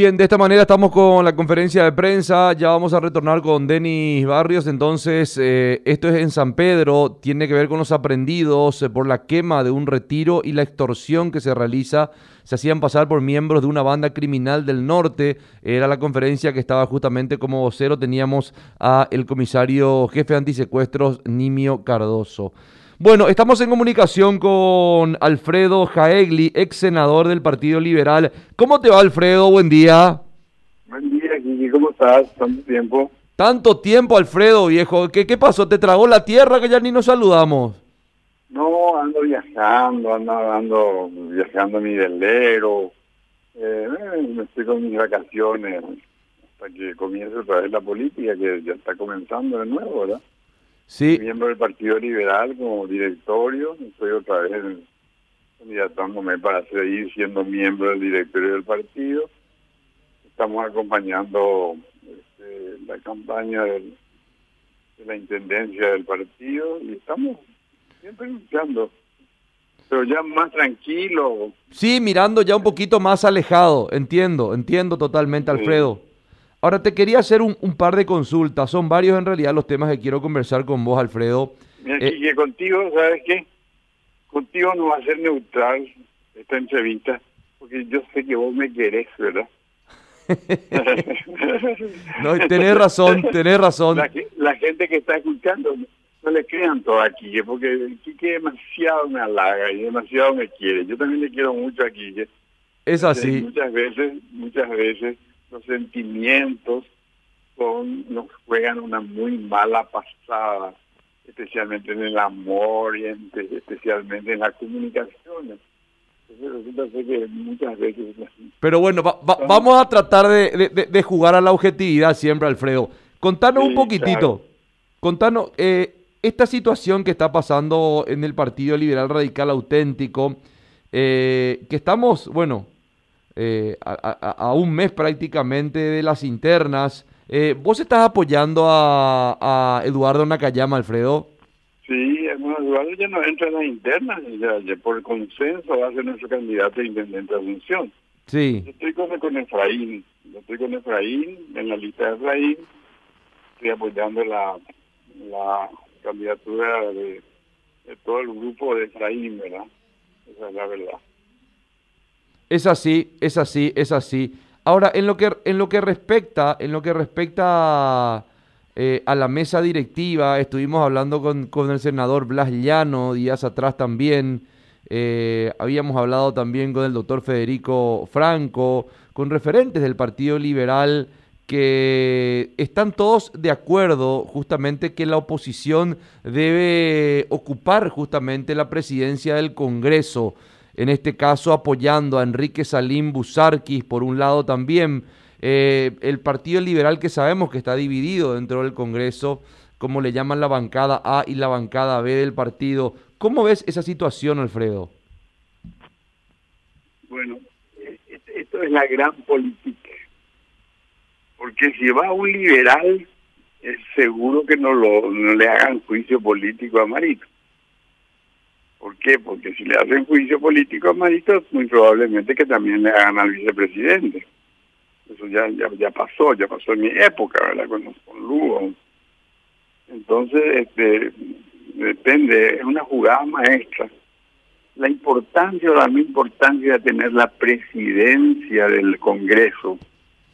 Bien, de esta manera estamos con la conferencia de prensa. Ya vamos a retornar con Denis Barrios. Entonces, eh, esto es en San Pedro. Tiene que ver con los aprendidos eh, por la quema de un retiro y la extorsión que se realiza. Se hacían pasar por miembros de una banda criminal del norte. Era la conferencia que estaba justamente como vocero. Teníamos a el comisario jefe de antisecuestros, Nimio Cardoso. Bueno, estamos en comunicación con Alfredo Jaegli, ex senador del Partido Liberal. ¿Cómo te va, Alfredo? Buen día. Buen día, Kiki. ¿Cómo estás? Tanto tiempo. Tanto tiempo, Alfredo, viejo. ¿Qué, qué pasó? ¿Te tragó la tierra que ya ni nos saludamos? No, ando viajando, ando, ando viajando a mi velero. Eh, estoy con mis vacaciones hasta que comience otra vez la política, que ya está comenzando de nuevo, ¿verdad? Sí. miembro del Partido Liberal como directorio, estoy otra vez candidatándome para seguir siendo miembro del directorio del partido. Estamos acompañando este, la campaña de la intendencia del partido y estamos siempre luchando, pero ya más tranquilo. Sí, mirando ya un poquito más alejado, entiendo, entiendo totalmente, Alfredo. Ahora te quería hacer un, par de consultas, son varios en realidad los temas que quiero conversar con vos, Alfredo. Mira, eh, que contigo, ¿sabes qué? Contigo no va a ser neutral esta entrevista, porque yo sé que vos me querés, ¿verdad? no, tenés razón, tenés razón. La, gente que está escuchando, no le crean todo aquí, porque Quique demasiado me halaga y demasiado me quiere. Yo también le quiero mucho a Quique. Es así. Muchas veces, muchas veces los sentimientos son, nos juegan una muy mala pasada, especialmente en el amor y especialmente en las comunicaciones. que muchas veces... Pero bueno, vamos a tratar de, jugar a la objetividad siempre, Alfredo. Contanos un poquitito, contanos eh, esta situación que está pasando en el Partido Liberal Radical Auténtico, eh, que estamos, bueno, eh, a, un mes prácticamente de las internas. Eh, ¿Vos estás apoyando a, Eduardo Nakayama, Alfredo? Sí, Eduardo ya no entra en las internas, ya, por consenso va a ser nuestro candidato a intendente de Asunción. Sí. Yo estoy con, con Efraín, yo estoy con Efraín, en la lista de Efraín, estoy apoyando la, la candidatura de, de todo el grupo de Efraín, ¿verdad? Esa es la verdad. Es así, es así, es así. Ahora, en lo que, en lo que respecta, en lo que respecta eh, a la mesa directiva, estuvimos hablando con, con, el senador Blas Llano días atrás también. Eh, habíamos hablado también con el doctor Federico Franco, con referentes del Partido Liberal que están todos de acuerdo justamente que la oposición debe ocupar justamente la presidencia del Congreso en este caso apoyando a Enrique Salim Busarquis, por un lado también eh, el Partido Liberal que sabemos que está dividido dentro del Congreso, como le llaman la bancada A y la bancada B del partido. ¿Cómo ves esa situación, Alfredo? Bueno, esto es la gran política, porque si va un liberal, es seguro que no, lo, no le hagan juicio político a Marito. ¿Por qué? Porque si le hacen juicio político a Marito, muy probablemente que también le hagan al vicepresidente. Eso ya, ya, pasó, ya pasó en mi época, ¿verdad? Con, con Lugo. Entonces, este, depende, es una jugada maestra. La importancia o la importancia de tener la presidencia del Congreso,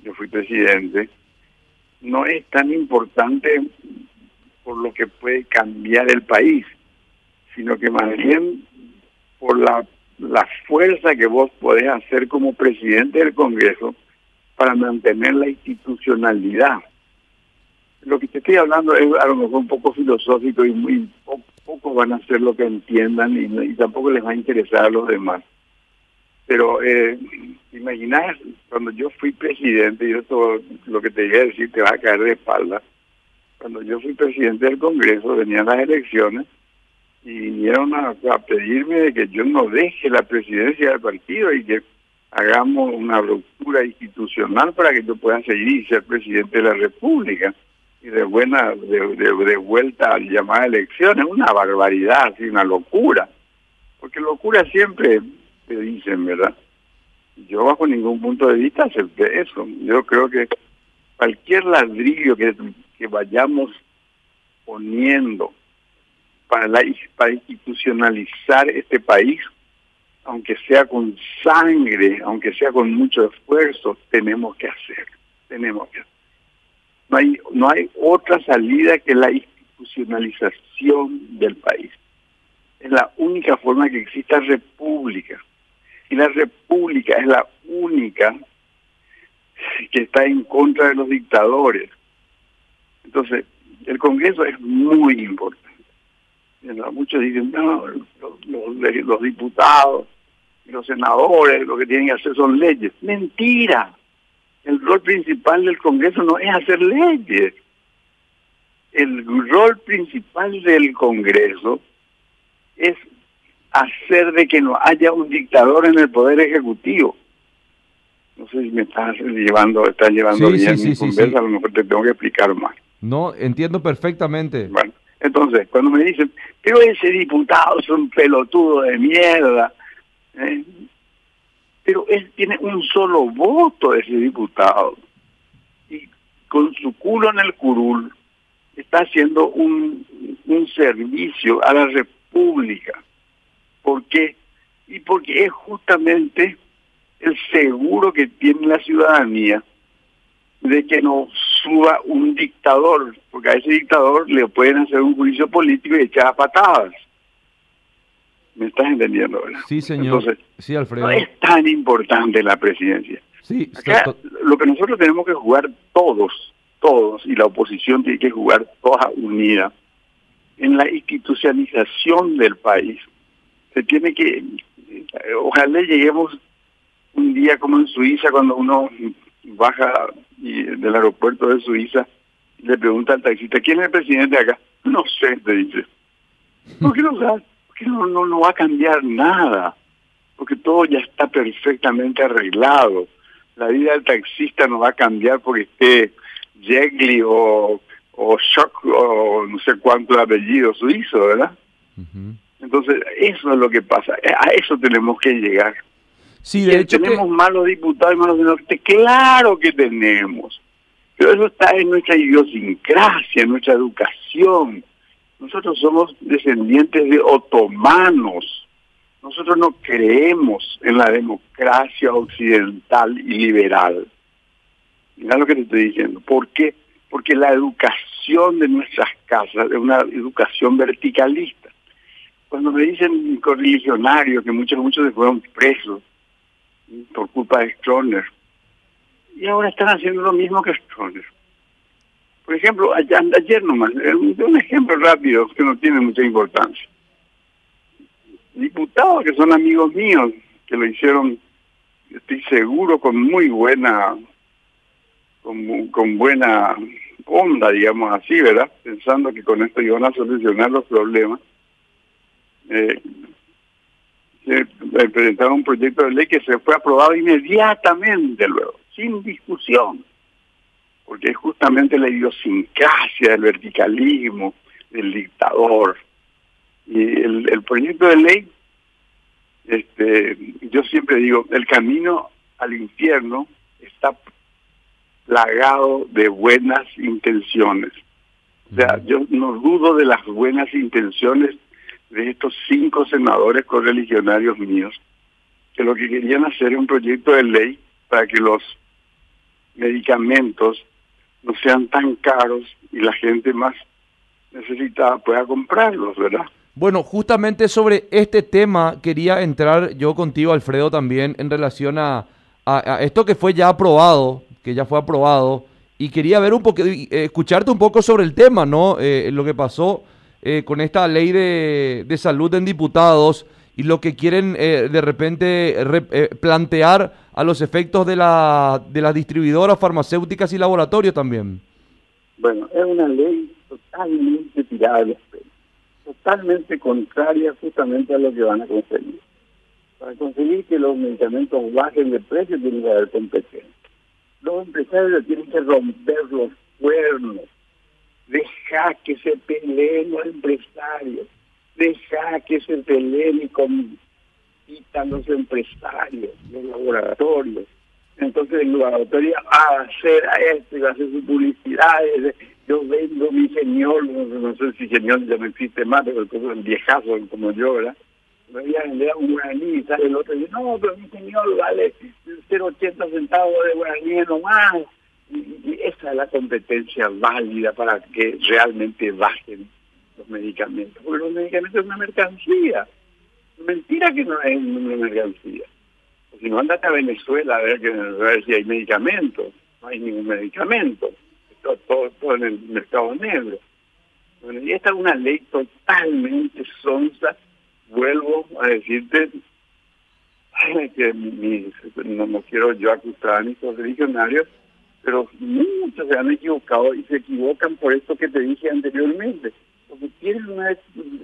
yo fui presidente, no es tan importante por lo que puede cambiar el país sino que más bien por la, la fuerza que vos podés hacer como presidente del Congreso para mantener la institucionalidad. Lo que te estoy hablando es a lo mejor un poco filosófico y muy poco, van a hacer lo que entiendan y, tampoco les va a interesar a los demás. Pero eh, imaginar cuando yo fui presidente, y esto lo que te voy a decir te va a caer de espalda, cuando yo fui presidente del Congreso, venían las elecciones, y vinieron a, pedirme que yo no deje la presidencia del partido y que hagamos una ruptura institucional para que yo pueda seguir y ser presidente de la República. Y de buena de, de, vuelta a llamar elecciones una barbaridad así una locura. Porque locura siempre te dicen verdad Yo bajo ningún punto de vista acepté eso. Yo creo que cualquier ladrillo que, que vayamos poniendo para, la, para institucionalizar este país, aunque sea con sangre, aunque sea con mucho esfuerzo, tenemos que hacer, tenemos que. No hay, no hay otra salida que la institucionalización del país. Es la única forma que exista república. Y la república es la única que está en contra de los dictadores. Entonces, el Congreso es muy importante. Muchos dicen, no, los, los diputados y los senadores lo que tienen que hacer son leyes. Mentira. El rol principal del Congreso no es hacer leyes. El rol principal del Congreso es hacer de que no haya un dictador en el poder ejecutivo. No sé si me estás llevando, estás llevando bien mi conversa, a lo mejor te tengo que explicar más. No, entiendo perfectamente. Bueno, entonces, cuando me dicen, pero ese diputado es un pelotudo de mierda, ¿eh? pero él tiene un solo voto, ese diputado, y con su culo en el curul está haciendo un, un servicio a la República. ¿Por qué? Y porque es justamente el seguro que tiene la ciudadanía de que no suba un dictador, porque a ese dictador le pueden hacer un juicio político y echar patadas. ¿Me estás entendiendo, verdad? Sí, señor. Entonces, sí, Alfredo. No es tan importante la presidencia. Sí, Acá, lo que nosotros tenemos que jugar todos, todos, y la oposición tiene que jugar toda unida, en la institucionalización del país. Se tiene que, ojalá lleguemos un día como en Suiza, cuando uno baja del aeropuerto de Suiza y le pregunta al taxista, ¿quién es el presidente de acá? No sé, te dice. ¿Por qué no sabes? Porque no, no, no va a cambiar nada, porque todo ya está perfectamente arreglado. La vida del taxista no va a cambiar porque esté Jegli o, o Shock o no sé cuánto apellido suizo, ¿verdad? Entonces, eso es lo que pasa. A eso tenemos que llegar. Sí, de hecho tenemos malos diputados y malos senadores. Claro que tenemos. Pero eso está en nuestra idiosincrasia, en nuestra educación. Nosotros somos descendientes de otomanos. Nosotros no creemos en la democracia occidental y liberal. Mira lo que te estoy diciendo. ¿Por qué? Porque la educación de nuestras casas es una educación verticalista. Cuando me dicen correligionarios que muchos, muchos se fueron presos, por culpa de Stroner. Y ahora están haciendo lo mismo que Stroner. Por ejemplo, ayer, ayer nomás, un ejemplo rápido que no tiene mucha importancia. Diputados que son amigos míos, que lo hicieron, estoy seguro, con muy buena, con, con buena onda, digamos así, ¿verdad? Pensando que con esto iban a solucionar los problemas. Eh, presentaron un proyecto de ley que se fue aprobado inmediatamente luego, sin discusión, porque es justamente la idiosincrasia del verticalismo, del dictador. Y el, el proyecto de ley, este, yo siempre digo, el camino al infierno está plagado de buenas intenciones. O sea, yo no dudo de las buenas intenciones de estos cinco senadores correligionarios míos, que lo que querían hacer es un proyecto de ley para que los medicamentos no sean tan caros y la gente más necesitada pueda comprarlos, ¿verdad? Bueno, justamente sobre este tema quería entrar yo contigo, Alfredo, también en relación a, a, esto que fue ya aprobado, que ya fue aprobado, y quería ver un poco, eh, escucharte un poco sobre el tema, ¿no? Eh, lo que pasó eh, con esta ley de, de, salud en diputados y lo que quieren eh, de repente eh, plantear a los efectos de, la, de las distribuidoras farmacéuticas y laboratorios también. Bueno, es una ley totalmente tirada de totalmente contraria justamente a lo que van a conseguir. Para conseguir que los medicamentos bajen de precio tiene que haber competencia. Los empresarios tienen que romper los cuernos deja que se peleen los empresarios, deja que se peleen y, quitan los empresarios, los laboratorios. Entonces el laboratorio va a hacer esto y va a hacer su publicidad. Yo vendo mi señor, no, sé si señor ya no existe más, pero el viejazo como yo, ¿verdad? Me voy a vender un guaraní y sale el otro y dice, no, pero mi señor vale 0,80 centavos de guaraní nomás. Esa es la competencia válida para que realmente bajen los medicamentos. Porque los medicamentos es una mercancía. Mentira que no es una mercancía. Si no, andate a Venezuela a ver, que, a ver si hay medicamentos. No hay ningún medicamento. Todo, todo, en el mercado negro. Bueno, y esta es una ley totalmente sonsa. Vuelvo a decirte que no, no, quiero yo acusar a mis religionarios, pero muchos se han equivocado y se equivocan por esto que te dije anteriormente porque tienen una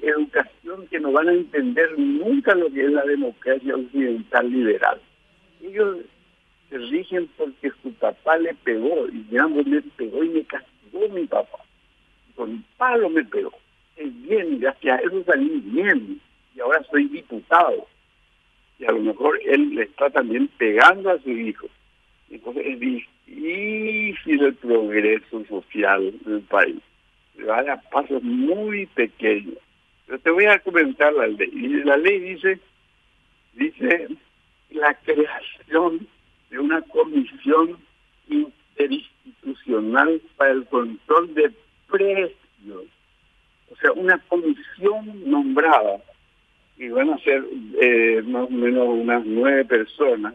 educación que no van a entender nunca lo que es la democracia occidental liberal. Ellos se rigen porque su papá le pegó, y digamos, le pegó y me castigó mi papá. Con palo me pegó. Es bien, gracias a eso salí bien, y ahora soy diputado. Y a lo mejor él le está también pegando a su hijo. Entonces es difícil el progreso social del país vaya a pasos muy pequeños. Pero te voy a comentar la ley. Y la ley dice, dice la creación de una comisión interinstitucional para el control de precios. O sea, una comisión nombrada, y van a ser eh, más o menos unas nueve personas,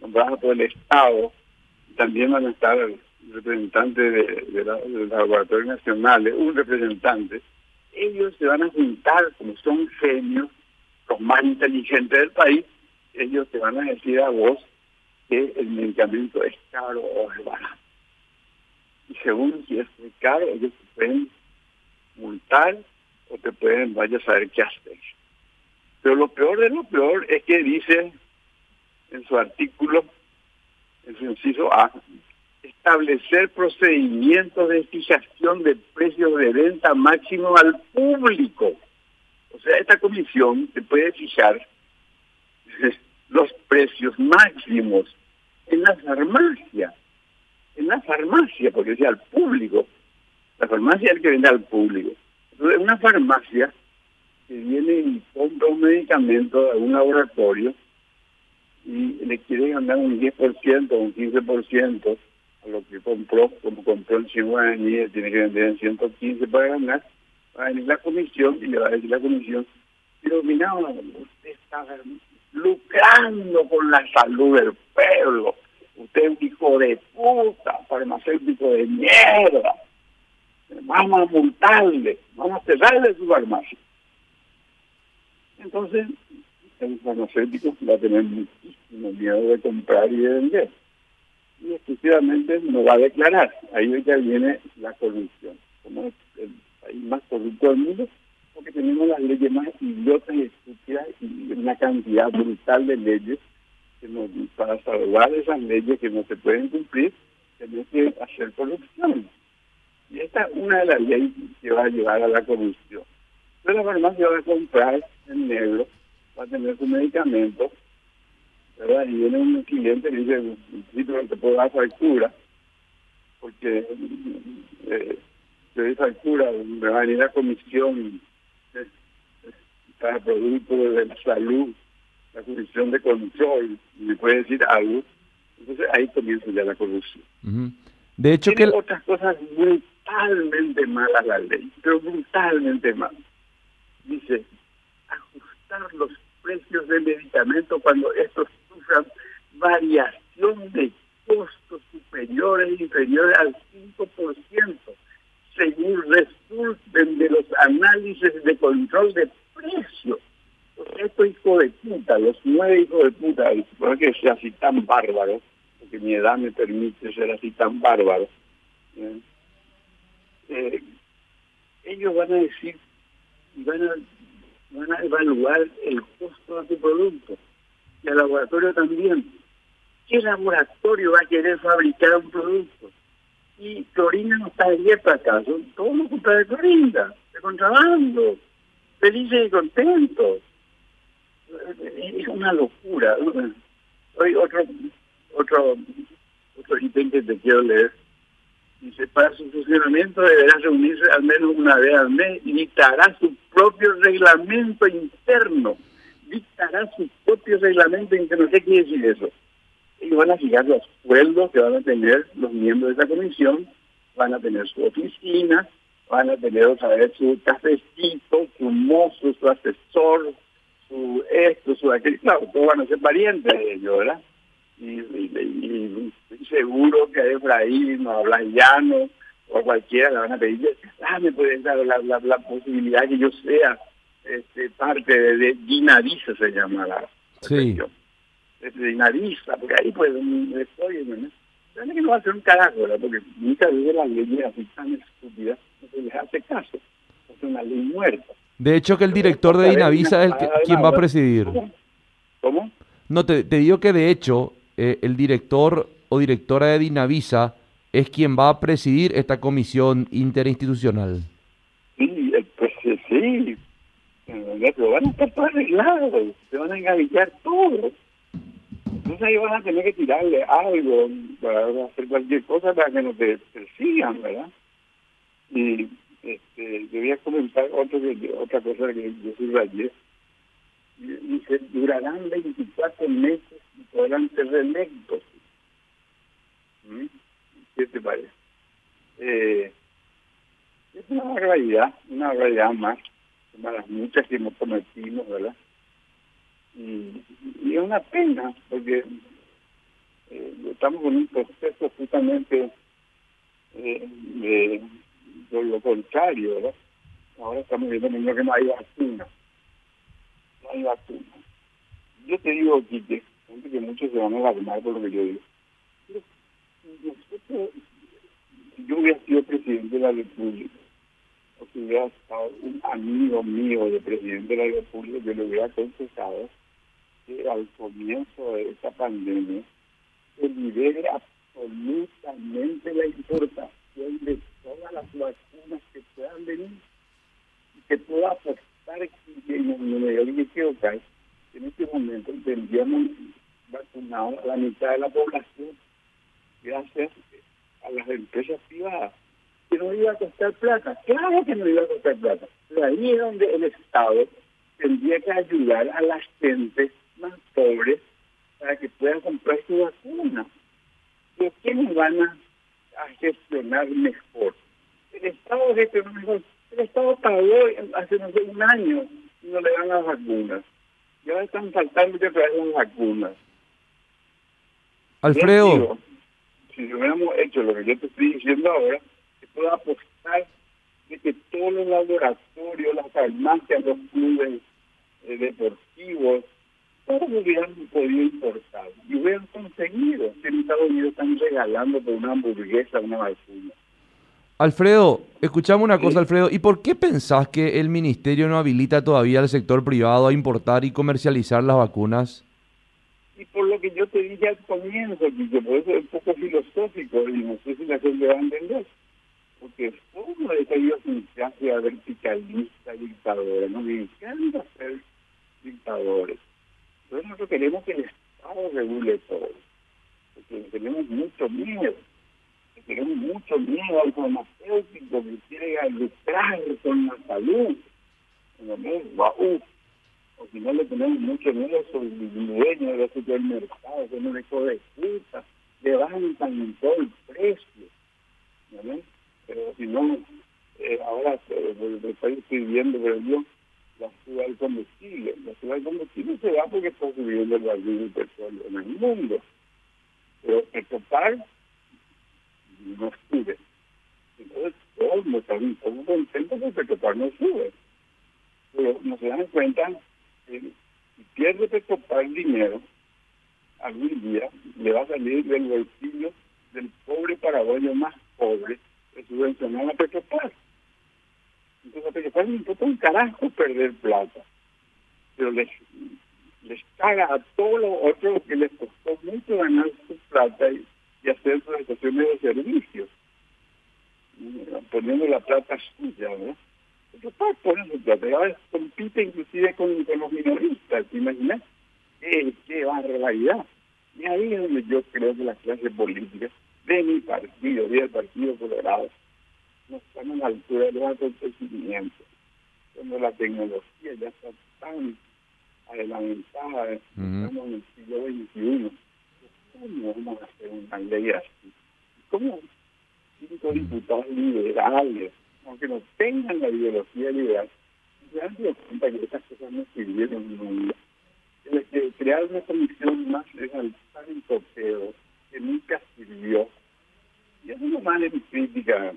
nombradas por el Estado, también van a estar representante de, de, la, de los laboratorios nacionales, un representante, ellos se van a juntar, como son genios, los más inteligentes del país, ellos te van a decir a vos que el medicamento es caro o es barato. Y según si es muy caro, ellos te pueden multar o te pueden, vaya a saber qué hacer. Pero lo peor de lo peor es que dice en su artículo, su inciso A, establecer procedimientos de fijación de precios de venta máximo al público. O sea, esta comisión se puede fijar los precios máximos en la farmacia, en la farmacia, porque decía al público. La farmacia es el que vende al público. Entonces, una farmacia que viene y compra un medicamento de un laboratorio y le quiere ganar un 10% o un 15%, a lo que compró, como compró en 100 guaraníes, tiene que vender en 115 para ganar, va a venir la comisión y le va a decir la comisión, pero mira, usted está lucrando con la salud del pueblo, usted es un hijo de puta, farmacéutico de mierda, vamos a multarle, vamos a cerrarle su farmacia. Entonces, el farmacéutico va a tener muchísimo miedo de comprar y de vender y exclusivamente no va a declarar. Ahí ya viene la corrupción. Como es el país más corrupto del mundo, porque tenemos las leyes más idiotas y estúpidas y una cantidad brutal de leyes que nos, para salvar esas leyes que no se pueden cumplir, tenemos que hacer corrupción. Y esta es una de las leyes que va a llevar a la corrupción. Pero la farmacia va a comprar en negro, va a tener su medicamento, ¿verdad? Y viene un cliente y dice, sí, pero te puedo dar factura, porque eh, te doy factura, me va a venir la comisión para productos de la salud, la comisión de control, me puede decir algo. Entonces ahí comienza ya la corrupción. De hecho, Tiene que... otras cosas brutalmente malas la ley, pero brutalmente malas. Dice, ajustar los precios del medicamento cuando estos variación de costos superiores e inferiores al 5%, según resulten de los análisis de control de precios. estos hijos de puta, los nueve hijos de puta, por que sea así tan bárbaro, porque mi edad me permite ser así tan bárbaro, ¿eh? Eh, ellos van a decir, van a, van a evaluar el costo de su producto y el laboratorio también. ¿Qué laboratorio va a querer fabricar un producto? Y Clorinda no está abierta acaso, todos lo compra de Clorinda, de contrabando, felices y contentos. es una locura. Hoy otro, otro, otro ítem que te quiero leer. Dice, para su funcionamiento deberá reunirse al menos una vez al mes y dictará su propio reglamento interno. Dictará su propio reglamento interno. ¿Qué quiere decir eso? Ellos van a fijar los sueldos que van a tener los miembros de esa comisión, van a tener su oficina, van a tener otra vez su cafecito, su mozo, su asesor, su esto, su aquello. Claro, todos van a ser parientes de ellos, ¿verdad? Y, estoy seguro que a Efraín o a Llano o cualquiera le van a pedir, ah, me pueden dar la, la, la posibilidad que yo sea este, parte de, de Dinavisa, se llama la sí. Dinavisa, porque ahí pues estoy, ¿no? Que no va a ser un carajo, ¿verdad? Porque muchas veces las leyes así tan estúpidas no se les hace caso, es una ley muerta. De hecho que el director de Dinavisa es el que, quien va a presidir. ¿Cómo? No, te, te digo que de hecho eh, el director o directora de Dinavisa es quien va a presidir esta comisión interinstitucional. Sí, pues sí, pero van a estar todos arreglados, se van a engavillar todo. Entonces ahí van a tener que tirarle algo para hacer cualquier cosa para que no te persigan, ¿verdad? Y este, yo voy a comentar otro, otra cosa que yo subrayé. Dice, durarán 24 meses podrán ser reelectos. ¿Mm? ¿Qué te parece? Eh, es una realidad, una realidad más, de las muchas que hemos cometido, ¿verdad? Y, y, es una pena, porque eh, estamos con un proceso justamente eh, de, lo contrario, ¿verdad? Ahora estamos viendo que no hay vacuna. No hay vacuna. Yo te digo, Quique, que muchos se van a alarmar por lo que yo digo. si yo hubiera sido presidente de la República, o si hubiera estado un amigo mío de presidente de la República, yo le hubiera aconsejado que al comienzo de esta pandemia se libere absolutamente la importación de todas las vacunas que puedan venir y que pueda apostar que en el quiero caer en este momento tendríamos vacunado a la de la población gracias a las empresas privadas. Que no iba a costar plata, claro que no iba a costar plata. Pero ahí es donde el Estado tendría que ayudar a la gente más pobre para que puedan comprar su vacuna. ¿Pero quiénes van a, gestionar mejor? El Estado gestionó mejor. El Estado pagó hace no sé, un año y no le dan las vacunas. Ya están faltando que traigan las vacunas. Alfredo. si hubiéramos hecho lo que yo te estoy diciendo ahora, se puede apostar de que todos los laboratorios, las farmacias, los clubes eh, deportivos, todos hubieran podido importar y hubieran conseguido que en Estados Unidos están regalando por una hamburguesa una vacuna. Alfredo, escuchamos una cosa, Alfredo. ¿Y por qué pensás que el ministerio no habilita todavía al sector privado a importar y comercializar las vacunas? Y por lo que yo te dije al comienzo, que por eso es un poco filosófico y no sé si la gente va a entender, porque uno de esa idiosincrasia verticalista, dictadora, nos encanta ser dictadores. Entonces nosotros queremos que el Estado regule todo, porque tenemos mucho miedo, tenemos mucho miedo al farmacéutico que quiere lucrar con la salud. ¿no? o si no le tenemos mucho miedo sobre el dueño de los supermercados, que no le de puta, levantan en todo el precio. ¿no? Pero si no, eh, ahora eh, el país estoy viendo, pero yo, la suba del combustible. La suba del combustible se da porque está subiendo el barril del petróleo en el mundo. Pero total no sube. Entonces todos un poco contentos porque total no sube. Pero no se dan cuenta si pierde el dinero, algún día le va a salir del bolsillo del pobre paraguayo más pobre de subvencionar a Petropar. Entonces a Petropar le importa un carajo perder plata, pero les, les caga a todos los otros que les costó mucho ganar su plata y, hacer sus estaciones de servicios, poniendo la plata suya, ¿no? Después por eso. Ahora compite inclusive con, con los minoristas, ¿te imaginas? ¿Qué, qué barbaridad? Y ahí es donde yo creo que la clase política de mi partido, del Partido Colorado, no están a la altura de los acontecimientos. Cuando la tecnología ya está tan adelantada, estamos en el siglo XXI. ¿Cómo vamos a hacer una ley así? ¿Cómo cinco diputados liberales, aunque no tengan la ideología liberal, se han dado cuenta que esas cosas no sirvieron nunca? Que crear una comisión más legal tan topeo que nunca sirvió. Y es lo de mi crítica.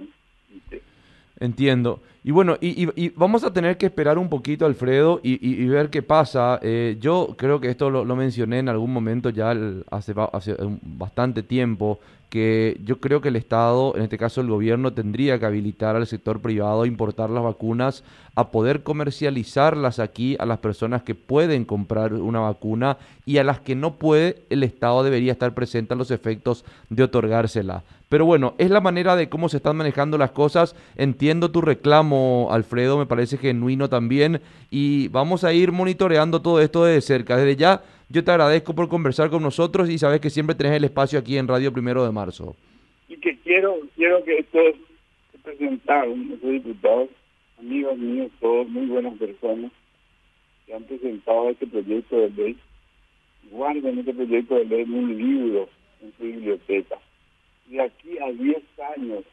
Entiendo. Y bueno, y, vamos a tener que esperar un poquito, Alfredo, y, ver qué pasa. Eh, yo creo que esto lo, mencioné en algún momento ya hace, hace bastante tiempo, que yo creo que el Estado, en este caso el gobierno, tendría que habilitar al sector privado a importar las vacunas, a poder comercializarlas aquí a las personas que pueden comprar una vacuna y a las que no puede, el Estado debería estar presente a los efectos de otorgársela. Pero bueno, es la manera de cómo se están manejando las cosas. Entiendo tu reclamo, Alfredo, me parece genuino también. Y vamos a ir monitoreando todo esto desde cerca. Desde ya, yo te agradezco por conversar con nosotros y sabes que siempre tenés el espacio aquí en Radio Primero de Marzo. Y que quiero, quiero que estos presentaron, estos diputados, amigos míos, todos muy buenas personas, que han presentado este proyecto de ley. Guarden este proyecto de ley en un libro en su biblioteca de aquí a 10 años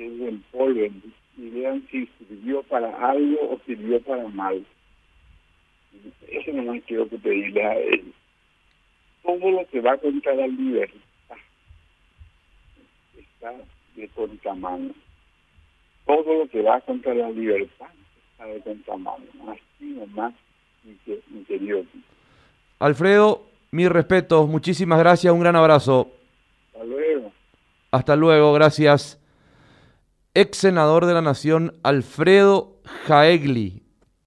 que empolven y vean si sirvió para algo o sirvió para mal. Eso no más quiero que pedirle a él. Todo lo que va contra la libertad está de contramano. Todo lo que va contra la libertad está de contramano. Así nomás, mi querido. Alfredo, mi respeto, muchísimas gracias, un gran abrazo. Hasta luego, gracias. Ex senador de la Nación, Alfredo Jaegli,